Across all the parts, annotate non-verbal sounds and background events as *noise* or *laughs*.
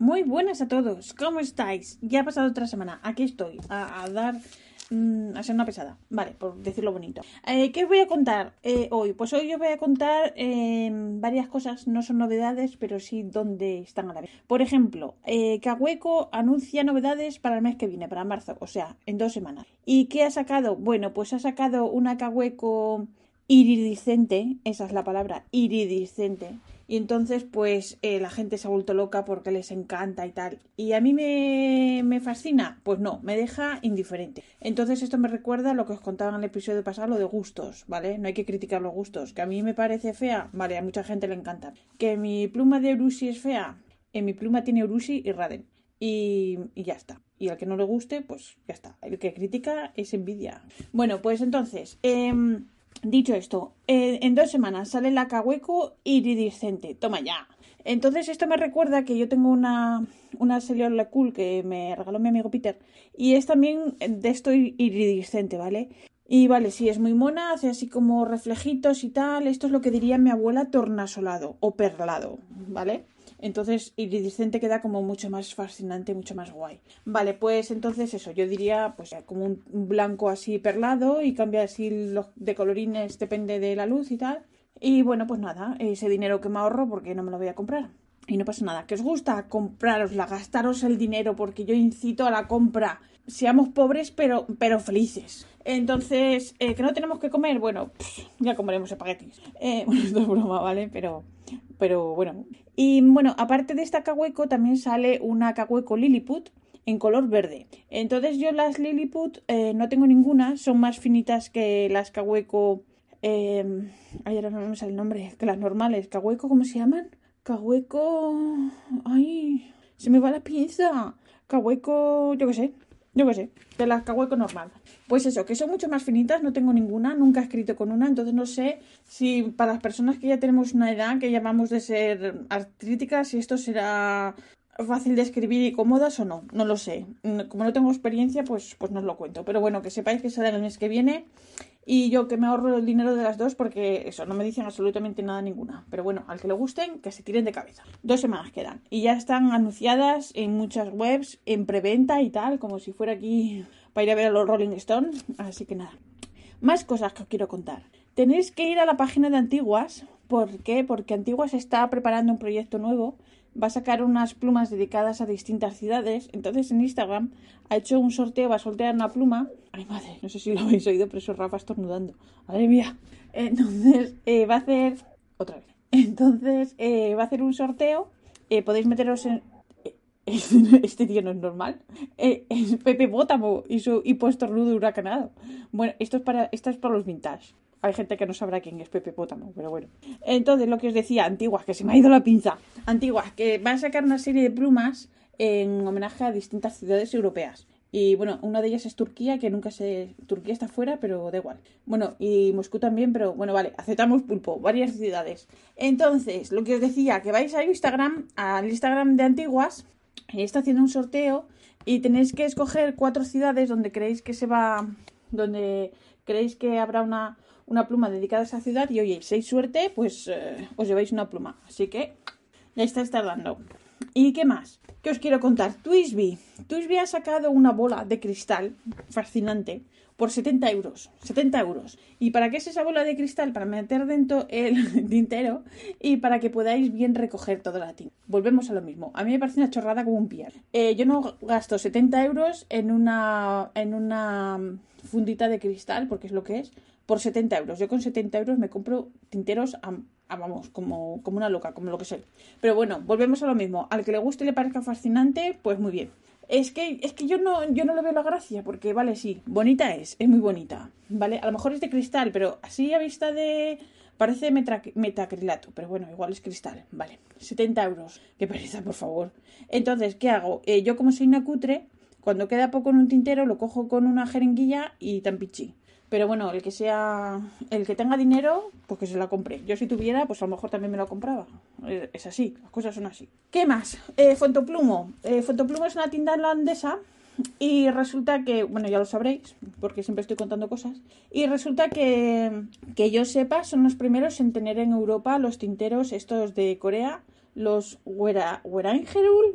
Muy buenas a todos, ¿cómo estáis? Ya ha pasado otra semana, aquí estoy, a, dar, mm, a ser una pesada, vale, por decirlo bonito. Eh, ¿Qué os voy a contar eh, hoy? Pues hoy os voy a contar em, varias cosas, no son novedades, pero sí dónde están a la vez. Por ejemplo, eh, Kaweco anuncia novedades para el mes que viene, para marzo, o sea, en dos semanas. ¿Y qué ha sacado? Bueno, pues ha sacado una Kaweco iridiscente, esa es la palabra, iridiscente y entonces, pues eh, la gente se ha vuelto loca porque les encanta y tal. ¿Y a mí me, me, fascina? Pues no, me deja indiferente. Entonces, esto me recuerda a lo que os contaba en el episodio pasado, lo de gustos, ¿vale? No hay que criticar los gustos. Que a mí me parece fea, vale, a mucha gente le encanta. Que mi pluma de Urushi es fea, en mi pluma tiene Urushi y Raden. Y, y, ya está. Y al que no le guste, pues ya está. El que critica es envidia. Bueno, pues entonces, eh, Dicho esto, en dos semanas sale la Kaweco iridiscente. Toma ya. Entonces esto me recuerda que yo tengo una, una Le Cool que me regaló mi amigo Peter y es también de esto iridiscente, ¿vale? Y vale, sí, es muy mona, hace así como reflejitos y tal. Esto es lo que diría mi abuela tornasolado o perlado, ¿vale? Entonces, iridiscente queda como mucho más fascinante, mucho más guay. Vale, pues entonces eso, yo diría pues como un blanco así perlado y cambia así los de colorines, depende de la luz y tal. Y bueno, pues nada, ese dinero que me ahorro porque no me lo voy a comprar. Y no pasa nada. ¿Que os gusta comprarosla, gastaros el dinero? Porque yo incito a la compra. Seamos pobres pero, pero felices. Entonces, eh, ¿que no tenemos que comer? Bueno, ya comeremos espaguetis. Eh, *laughs* bueno, esto es broma, ¿vale? Pero, pero bueno. Y bueno, aparte de esta Kaweco, también sale una Kaweco Lilliput en color verde. Entonces yo las Lilliput eh, no tengo ninguna, son más finitas que las Kaweco... Eh, ay, ahora no me sale el nombre, que las normales. ¿Kaweco cómo se llaman? Kaweco... Ay, se me va la pinza. Kaweco, yo qué sé. Yo qué sé, de las Kaweco normal. Pues eso, que son mucho más finitas, no tengo ninguna, nunca he escrito con una, entonces no sé si para las personas que ya tenemos una edad, que ya vamos de ser artríticas, si esto será fácil de escribir y cómodas o no, no lo sé. Como no tengo experiencia, pues, pues no os lo cuento. Pero bueno, que sepáis que sale el mes que viene y yo que me ahorro el dinero de las dos porque eso, no me dicen absolutamente nada ninguna. Pero bueno, al que le gusten, que se tiren de cabeza. Dos semanas quedan. Y ya están anunciadas en muchas webs, en preventa y tal, como si fuera aquí para ir a ver a los Rolling Stones. Así que nada. Más cosas que os quiero contar. Tenéis que ir a la página de Antiguas. ¿Por qué? Porque Antiguas está preparando un proyecto nuevo va a sacar unas plumas dedicadas a distintas ciudades. Entonces en Instagram ha hecho un sorteo, va a sortear una pluma. Ay madre, no sé si lo habéis oído, pero eso es Rafa estornudando. Madre mía. Entonces eh, va a hacer... Otra vez. Entonces eh, va a hacer un sorteo. Eh, podéis meteros en... *laughs* Este tío no es normal. es Pepe Bótamo y su hipostornudo huracanado. Bueno, esto es para, esto es para los vintage. Hay gente que no sabrá quién es Pepe Pótamo, pero bueno. Entonces, lo que os decía, Antiguas, que se me ha ido la pinza. Antiguas, que van a sacar una serie de plumas en homenaje a distintas ciudades europeas. Y bueno, una de ellas es Turquía, que nunca sé. Turquía está fuera, pero da igual. Bueno, y Moscú también, pero bueno, vale, aceptamos pulpo, varias ciudades. Entonces, lo que os decía, que vais a Instagram, al Instagram de Antiguas, y está haciendo un sorteo y tenéis que escoger cuatro ciudades donde creéis que se va. donde creéis que habrá una, una pluma dedicada a esa ciudad y oye, si hay suerte, pues eh, os lleváis una pluma. Así que ya estáis tardando. ¿Y qué más? ¿Qué os quiero contar? Twisby. Twisby ha sacado una bola de cristal fascinante por 70 euros. 70 euros. ¿Y para qué es esa bola de cristal? Para meter dentro el *laughs* tintero y para que podáis bien recoger toda la tinta. Volvemos a lo mismo. A mí me parece una chorrada como un piar. Eh, yo no gasto 70 euros en una, en una fundita de cristal, porque es lo que es, por 70 euros. Yo con 70 euros me compro tinteros a, vamos, como, como una loca, como lo que sé. Pero bueno, volvemos a lo mismo. Al que le guste y le parezca fascinante, pues muy bien. Es que, es que yo no, yo no le veo la gracia, porque vale, sí, bonita es, es muy bonita. ¿Vale? A lo mejor es de cristal, pero así a vista de Parece metacrilato, pero bueno, igual es cristal. Vale, 70 euros. Qué pereza, por favor. Entonces, ¿qué hago? Eh, yo como soy una cutre, cuando queda poco en un tintero, lo cojo con una jeringuilla y tan pichi. Pero bueno, el que sea, el que tenga dinero, pues que se la compre. Yo si tuviera, pues a lo mejor también me la compraba. Es así, las cosas son así. ¿Qué más? Eh, Fontoplumo. Eh, Fontoplumo es una tienda holandesa y resulta que, bueno, ya lo sabréis, porque siempre estoy contando cosas. Y resulta que, que yo sepa, son los primeros en tener en Europa los tinteros estos de Corea, los Wera,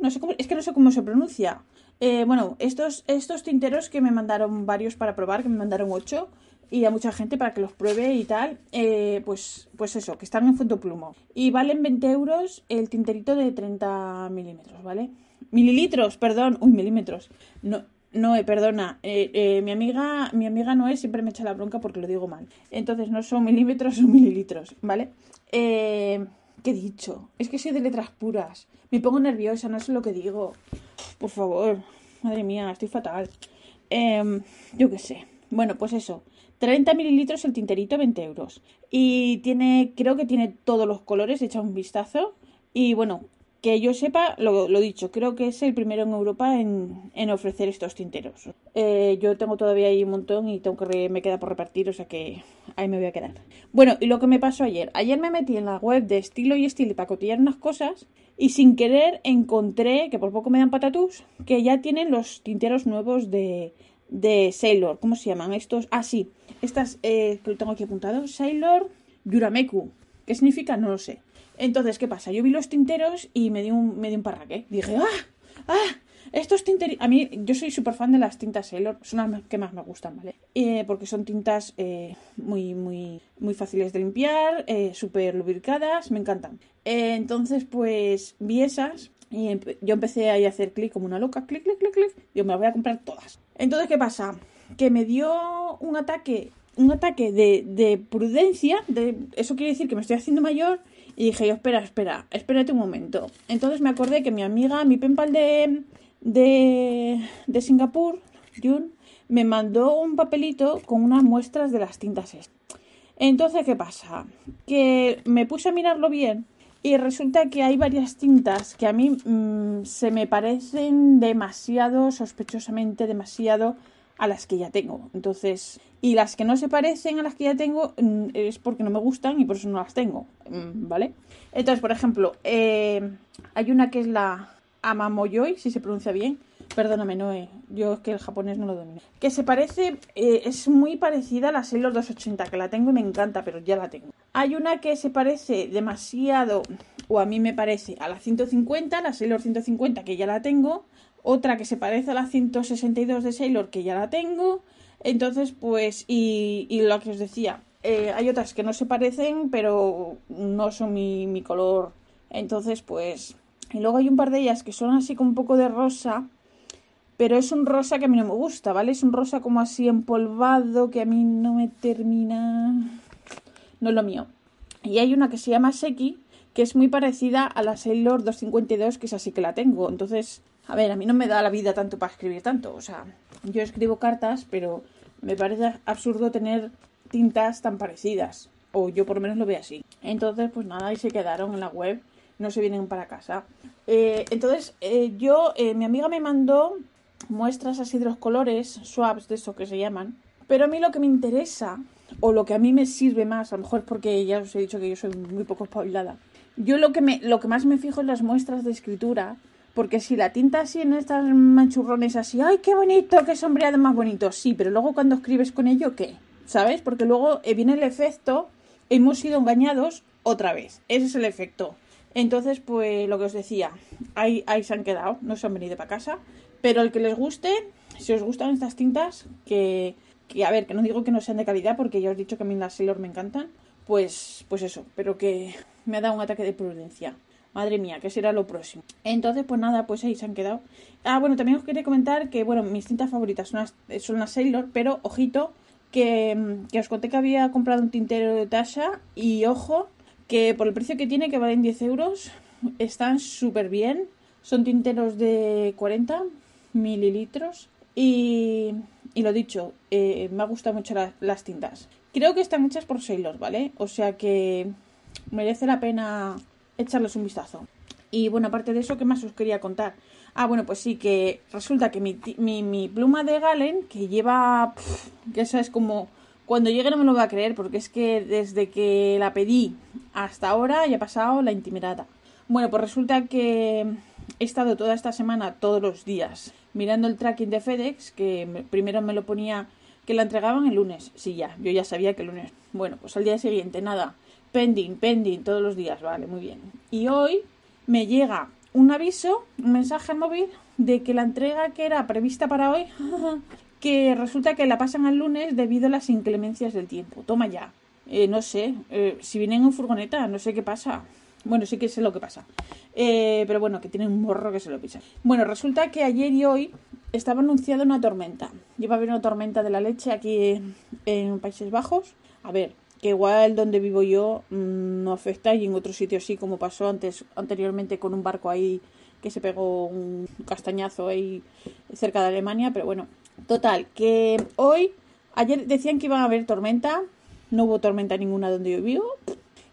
no sé cómo, es que no sé cómo se pronuncia. Eh, bueno, estos, estos tinteros que me mandaron varios para probar, que me mandaron ocho, y a mucha gente para que los pruebe y tal, eh, pues, pues eso, que están en fondo plumo. Y valen 20 euros el tinterito de 30 milímetros, ¿vale? Mililitros, perdón, uy, milímetros. No, no, perdona, eh, eh, mi amiga, mi amiga Noé siempre me echa la bronca porque lo digo mal. Entonces no son milímetros, son mililitros, ¿vale? Eh, ¿Qué he dicho? Es que soy de letras puras. Me pongo nerviosa, no sé lo que digo. Por favor, madre mía, estoy fatal. Em, yo qué sé. Bueno, pues eso. 30 mililitros el tinterito, 20 euros. Y tiene, creo que tiene todos los colores, echa un vistazo. Y bueno, que yo sepa, lo, lo, dicho, creo que es el primero en Europa en, en ofrecer estos tinteros. Eh, yo tengo todavía ahí un montón y tengo que me queda por repartir, o sea que ahí me voy a quedar. Bueno, y lo que me pasó ayer. Ayer me metí en la web de estilo y estilo para cotillar unas cosas y sin querer encontré, que por poco me dan patatús, que ya tienen los tinteros nuevos de, de Sailor. ¿Cómo se llaman estos? Ah, sí. Estas eh, que tengo aquí apuntado. Sailor Yurameku. ¿Qué significa? No lo sé. Entonces, ¿qué pasa? Yo vi los tinteros y me di un, me di un parraque. Dije, ¡ah! ¡ah! Estos tinteros... A mí, yo soy súper fan de las tintas Sailor. Son las que más me gustan, ¿vale? Eh, porque son tintas eh, muy, muy, muy fáciles de limpiar, eh, súper lubricadas, me encantan. entonces, pues, vi esas y yo empecé ahí a hacer clic como una loca, clic, clic, clic, clic. Yo me las voy a comprar todas. Entonces, ¿qué pasa? Que me dio un ataque, un ataque de, de prudencia. De, eso quiere decir que me estoy haciendo mayor y dije yo, espera, espera, espérate un momento. Entonces me acordé que mi amiga, mi penpal de, de, de Singapur, Jun, me mandó un papelito con unas muestras de las tintas Entonces, ¿qué pasa? Que me puse a mirarlo bien y resulta que hay varias tintas que a mí mm, se me parecen demasiado, sospechosamente demasiado a las que ya tengo. Entonces, y las que no se parecen a las que ya tengo mm, es porque no me gustan y por eso no las tengo, mm, ¿vale? Entonces, por ejemplo, eh, hay una que es la Amamoyoi, si se pronuncia bien. Perdóname, Noé, yo es que el japonés no lo domino. Que se parece, eh, es muy parecida a la Sailor 280, que la tengo y me encanta, pero ya la tengo. Hay una que se parece demasiado, o a mí me parece, a la 150, la Sailor 150, que ya la tengo otra que se parece a la 162 de Sailor, que ya la tengo. Entonces, pues, y, lo que os decía, eh, hay otras que no se parecen, pero no son mi, mi color. Entonces, pues, y luego hay un par de ellas que son así con un poco de rosa, pero es un rosa que a mí no me gusta, ¿vale? Es un rosa como así empolvado que a mí no me termina. No es lo mío. Y hay una que se llama Seki, que es muy parecida a la Sailor 252, que es así que la tengo. Entonces, a ver, a mí no me da la vida tanto para escribir tanto. O sea, yo escribo cartas, pero me parece absurdo tener tintas tan parecidas. O yo por lo menos lo veo así. Entonces, pues nada, y se quedaron en la web. No se vienen para casa. Eh, entonces, eh, yo, eh, mi amiga me mandó muestras así de los colores, swaps de eso que se llaman. Pero a mí lo que me interesa, o lo que a mí me sirve más, a lo mejor porque ya os he dicho que yo soy muy poco espabilada. Yo lo que, me, lo que más me fijo en las muestras de escritura porque si la tinta así en estas manchurrones así, ¡ay, qué bonito, qué sombreado más bonito! Sí, pero luego cuando escribes con ello, ¿qué? ¿Sabes? Porque luego eh, viene el efecto, hemos sido engañados otra vez. Ese es el efecto. Entonces, pues lo que os decía, ahí, ahí se han quedado, no se han venido para casa. Pero el que les guste, si os gustan estas tintas, que, que a ver, que no digo que no sean de calidad, porque ya os he dicho que a mí las Sailor me encantan, pues, pues eso, pero que me ha dado un ataque de prudencia. Madre mía, ¿qué será lo próximo? Entonces, pues nada, pues ahí se han quedado. Ah, bueno, también os quería comentar que, bueno, mis cintas favoritas son las, son las Sailor, pero ojito, que, que, os conté que había comprado un tintero de Tasha y ojo, que por el precio que tiene, que valen 10 euros, están súper bien. Son tinteros de 40 mililitros y, y lo dicho, eh, me ha gustado mucho las tintas Creo que están hechas por Sailor, ¿vale? O sea que merece la pena echarles un vistazo. Y bueno, aparte de eso, ¿qué más os quería contar? Ah, bueno, pues sí, que resulta que mi, mi, pluma de Galen, que lleva, que eso es como, cuando llegue no me lo voy a creer, porque es que desde que la pedí hasta ahora ya ha pasado la intimidad. Bueno, pues resulta que he estado toda esta semana, todos los días, mirando el tracking de FedEx, que primero me lo ponía que la entregaban el lunes. Sí, ya, yo ya sabía que el lunes. Bueno, pues al día siguiente, nada, pending, pending, todos los días, vale, muy bien. Y hoy me llega un aviso, un mensaje al móvil de que la entrega que era prevista para hoy, *laughs* que resulta que la pasan al lunes debido a las inclemencias del tiempo. Toma ya. Eh, no sé, eh, si vienen en furgoneta, no sé qué pasa. Bueno, sí que sé lo que pasa. Eh, pero bueno, que tienen un morro que se lo pisa. Bueno, resulta que ayer y hoy estaba anunciada una tormenta. Iba a haber una tormenta de la leche aquí en Países Bajos. A ver, que igual donde vivo yo mm, no afecta y en otro sitio sí, como pasó antes anteriormente con un barco ahí que se pegó un castañazo ahí cerca de Alemania, pero bueno, total, que hoy, ayer decían que iban a haber tormenta, no hubo tormenta ninguna donde yo vivo,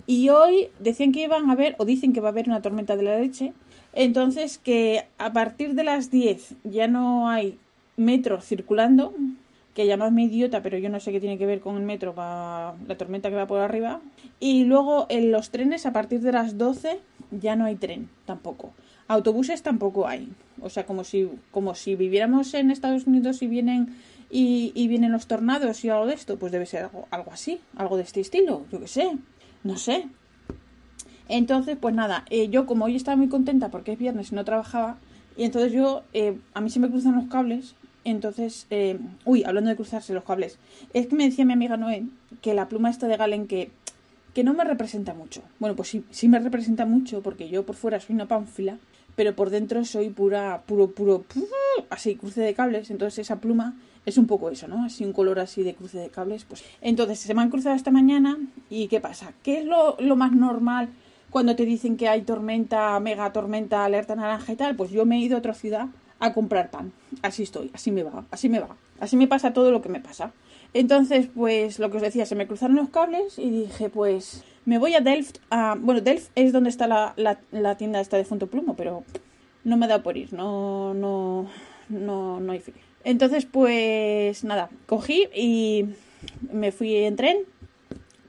y hoy decían que iban a haber, o dicen que va a haber una tormenta de la leche, entonces que a partir de las 10 ya no hay metros circulando, que llamadme idiota, pero yo no sé qué tiene que ver con el metro para la tormenta que va por arriba. Y luego en los trenes a partir de las 12 ya no hay tren tampoco. Autobuses tampoco hay. O sea, como si, como si viviéramos en Estados Unidos y vienen y, vienen los tornados y algo de esto, pues debe ser algo, así, algo de este estilo, yo qué sé, no sé. Entonces, pues nada, eh, yo como hoy estaba muy contenta porque es viernes y no trabajaba, y entonces yo, eh, a mí se me cruzan los cables entonces, eh, uy, hablando de cruzarse los cables, es que me decía mi amiga Noé que la pluma esta de Galen que, que no me representa mucho. Bueno, pues sí, sí me representa mucho porque yo por fuera soy una pánfila, pero por dentro soy pura, puro, puro, así, cruce de cables. Entonces esa pluma es un poco eso, ¿no? Así un color así de cruce de cables. Pues entonces se me han cruzado esta mañana y ¿qué pasa? ¿Qué es lo, lo más normal cuando te dicen que hay tormenta, mega tormenta, alerta naranja y tal? Pues yo me he ido a otra ciudad a comprar pan. Así estoy, así me va, así me va. Así me pasa todo lo que me pasa. Entonces, pues lo que os decía, se me cruzaron los cables y dije, pues me voy a Delft. A... Bueno, Delft es donde está la, la, tienda esta de Fonto Plumo, pero no me da por ir, no, no, no, no hay fin. Entonces, pues nada, cogí y me fui en tren,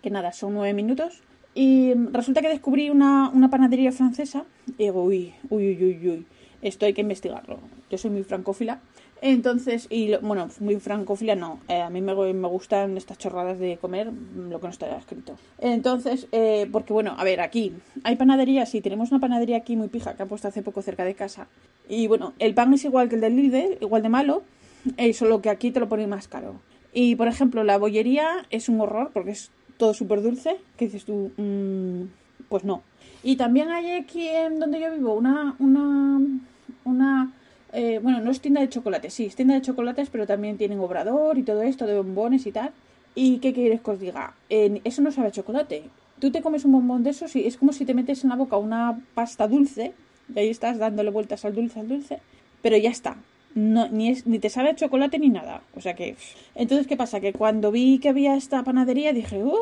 que nada, son nueve minutos. Y resulta que descubrí una, una panadería francesa. Y digo, uy, uy, uy, uy, uy esto hay que investigarlo. Yo soy muy francófila. Entonces, y bueno, muy francófila no. Eh, a mí me, me, gustan estas chorradas de comer lo que no está escrito. Entonces, eh, porque bueno, a ver, aquí hay panaderías, sí, tenemos una panadería aquí muy pija que han puesto hace poco cerca de casa. Y bueno, el pan es igual que el del Lidl, igual de malo, eh, solo que aquí te lo ponen más caro. Y por ejemplo, la bollería es un horror porque es todo súper dulce. ¿Qué dices tú? Mm, pues no. Y también hay aquí en donde yo vivo una, una una... Eh, bueno, no es tienda de chocolates, sí, es tienda de chocolates, pero también tienen obrador y todo esto de bombones y tal. ¿Y qué quieres que os diga? eso no sabe chocolate. Tú te comes un bombón de esos y es como si te metes en la boca una pasta dulce, y ahí estás dándole vueltas al dulce, al dulce, pero ya está. No, ni, es, ni te sabe chocolate ni nada. O sea que... Entonces, ¿qué pasa? Que cuando vi que había esta panadería dije, ¡oh!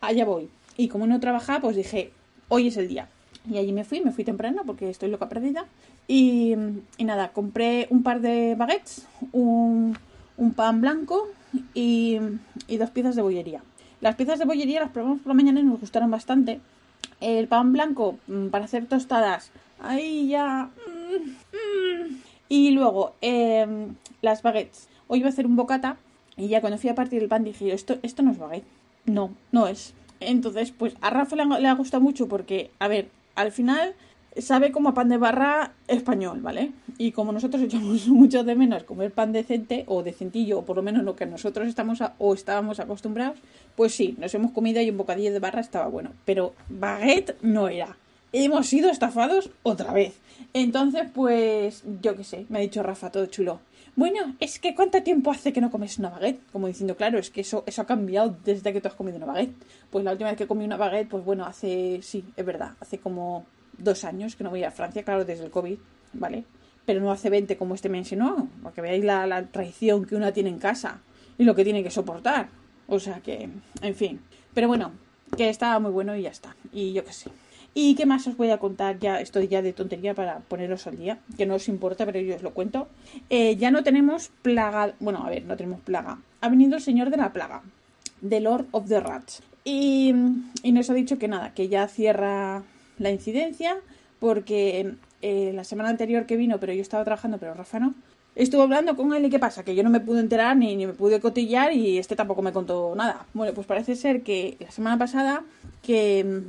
Allá voy. Y como no trabajaba, pues dije, hoy es el día. Y allí me fui, me fui temprano porque estoy loca perdida. Y, nada, compré un par de baguettes, un, pan blanco y, dos piezas de bollería. Las piezas de bollería las probamos por la mañana y nos gustaron bastante. El pan blanco mm, para hacer tostadas, ahí ya. Mm, mm. Y luego em, las baguettes. Hoy iba a hacer un bocata y ya cuando fui a partir el pan dije, esto, esto no es baguette. No, no es. Entonces, pues a Rafa le, le ha gustado mucho porque, a ver, al final sabe como a pan de barra español, ¿vale? Y como nosotros *laughs* echamos mucho de menos comer pan decente o decentillo, o por lo menos lo que nosotros estamos o estábamos acostumbrados, pues sí, nos hemos comido y un bocadillo de barra estaba bueno, pero baguette no era. Hemos sido estafados otra vez. Entonces, pues, yo qué sé, me ha dicho Rafa, todo chulo. Bueno, es que ¿cuánto tiempo hace que no comes una baguette? Como diciendo, claro, es que eso, eso ha cambiado desde que tú has comido una baguette. Pues la última vez que comí una baguette, pues bueno, hace, sí, es verdad, hace como dos años que no voy a Francia, claro, desde el COVID, ¿vale? Pero no hace 20 como este mencionó, para que veáis la, traición que una tiene en casa y lo que tiene que soportar. O sea que, en fin. Pero bueno, que estaba muy bueno y ya está. Y yo qué sé. ¿Y qué más os voy a contar? Ya estoy ya de tontería para poneros al día, que no os importa, pero yo os lo cuento. Eh, ya no tenemos plaga. Bueno, a ver, no tenemos plaga. Ha venido el señor de la plaga, The Lord of the Rats. Y, y nos ha dicho que nada, que ya cierra la incidencia, porque eh, la semana anterior que vino, pero yo estaba trabajando, pero Rafa no, estuve hablando con él y qué pasa, que yo no me pude enterar ni, ni me pude cotillar y este tampoco me contó nada. Bueno, pues parece ser que la semana pasada, que,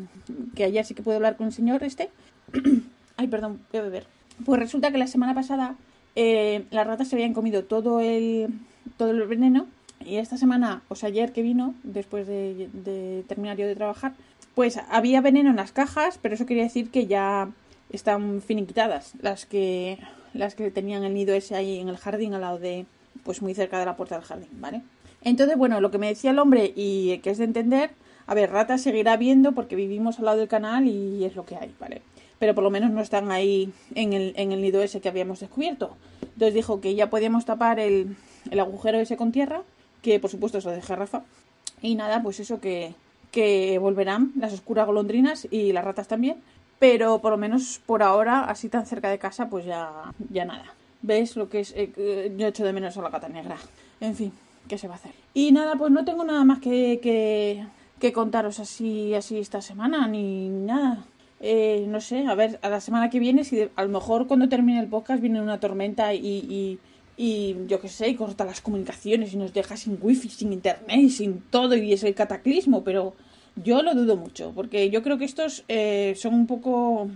que ayer sí que pude hablar con el señor este, *clears throat* ay, perdón, voy a beber. Pues resulta que la semana pasada eh, las ratas se habían comido todo el, todo el veneno y esta semana, o sea, ayer que vino, después de, de terminar yo de trabajar, pues había veneno en las cajas, pero eso quería decir que ya están finiquitadas las que las que tenían el nido ese ahí en el jardín al lado de pues muy cerca de la puerta del jardín, ¿vale? Entonces, bueno, lo que me decía el hombre y que es de entender, a ver, ratas seguirá viendo porque vivimos al lado del canal y es lo que hay, ¿vale? Pero por lo menos no están ahí en el, en el nido ese que habíamos descubierto. Entonces dijo que ya podíamos tapar el, el agujero ese con tierra, que por supuesto se lo deja Rafa. Y nada, pues eso que, que volverán las oscuras golondrinas y las ratas también, pero por lo menos por ahora, así tan cerca de casa, pues ya, ya nada. ¿Ves lo que es? Eh, yo echo de menos a la gata negra. En fin, ¿qué se va a hacer? Y nada, pues no tengo nada más que, que, que contaros así, así esta semana, ni nada. Eh, no sé, a ver, a la semana que viene, si a lo mejor cuando termine el podcast viene una tormenta y, y yo qué sé, y corta las comunicaciones y nos deja sin wifi, sin internet, sin todo y es el cataclismo, pero yo lo dudo mucho, porque yo creo que estos eh, son un poco,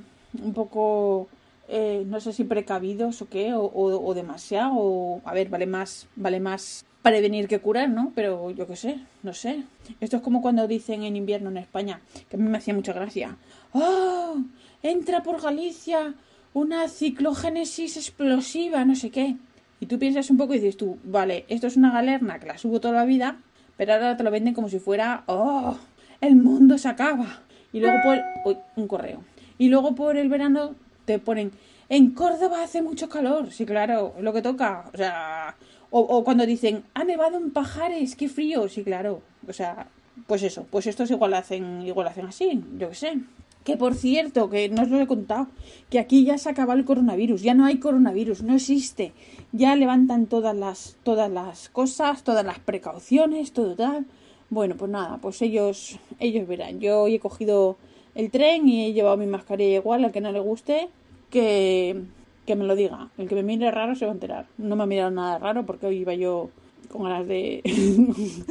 un poco, eh, no sé si precavidos o qué, o, o, o demasiado, o, a ver, vale más, vale más prevenir que curar, ¿no? Pero yo qué sé, no sé. Esto es como cuando dicen en invierno en España, que a mí me hacía mucha gracia. ¡Oh! Entra por Galicia una ciclogénesis explosiva, no sé qué. Y tú piensas un poco y dices tú, vale, esto es una galerna que la subo toda la vida, pero ahora te lo venden como si fuera, ¡oh! El mundo se acaba. Y luego por... Uy, un correo. Y luego por el verano te ponen, en Córdoba hace mucho calor. Sí, claro, lo que toca. O sea, o, o, cuando dicen, ha nevado en Pajares, qué frío. Sí, claro. O sea, pues eso, pues estos igual hacen, igual hacen así, yo qué sé. Que por cierto, que no os lo he contado, que aquí ya se acaba el coronavirus, ya no hay coronavirus, no existe. Ya levantan todas las, todas las cosas, todas las precauciones, todo tal. Bueno, pues nada, pues ellos, ellos verán. Yo hoy he cogido el tren y he llevado mi mascarilla igual, al que no le guste, que, que me lo diga. El que me mire raro se va a enterar. No me ha mirado nada raro porque hoy iba yo con ganas de... *laughs*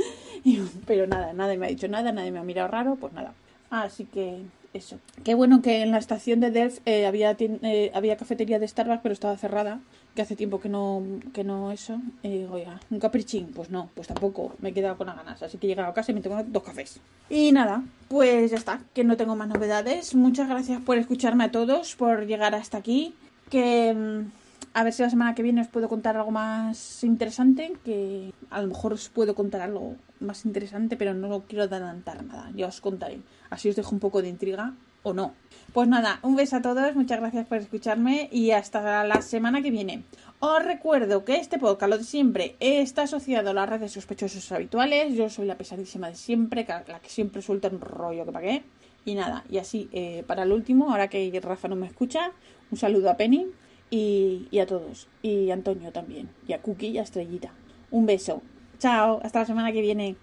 Pero nada, nadie me ha dicho nada, nadie me ha mirado raro, pues nada. Así que eso. Qué bueno que en la estación de Delft eh, había, eh, había cafetería de Starbucks, pero estaba cerrada. Que hace tiempo que no, que no eso. Y digo, oiga, un caprichín. Pues no, pues tampoco. Me he quedado con las ganas. Así que he llegado a casa y me tengo dos cafés. Y nada, pues ya está. Que no tengo más novedades. Muchas gracias por escucharme a todos, por llegar hasta aquí. Que a ver si la semana que viene os puedo contar algo más interesante. Que a lo mejor os puedo contar algo más interesante, pero no quiero adelantar nada. Ya os contaré. Así os dejo un poco de intriga o no. Pues nada, un beso a todos, muchas gracias por escucharme y hasta la semana que viene. Os recuerdo que este podcast, lo de siempre, está asociado a las redes sospechosos habituales. Yo soy la pesadísima de siempre, la que siempre suelta un rollo que para qué. Y nada, y así, eh, para el último, ahora que Rafa no me escucha, un saludo a Penny y, a todos. Y a Antonio también. Y a Cookie y a Estrellita. Un beso. Chao, hasta la semana que viene.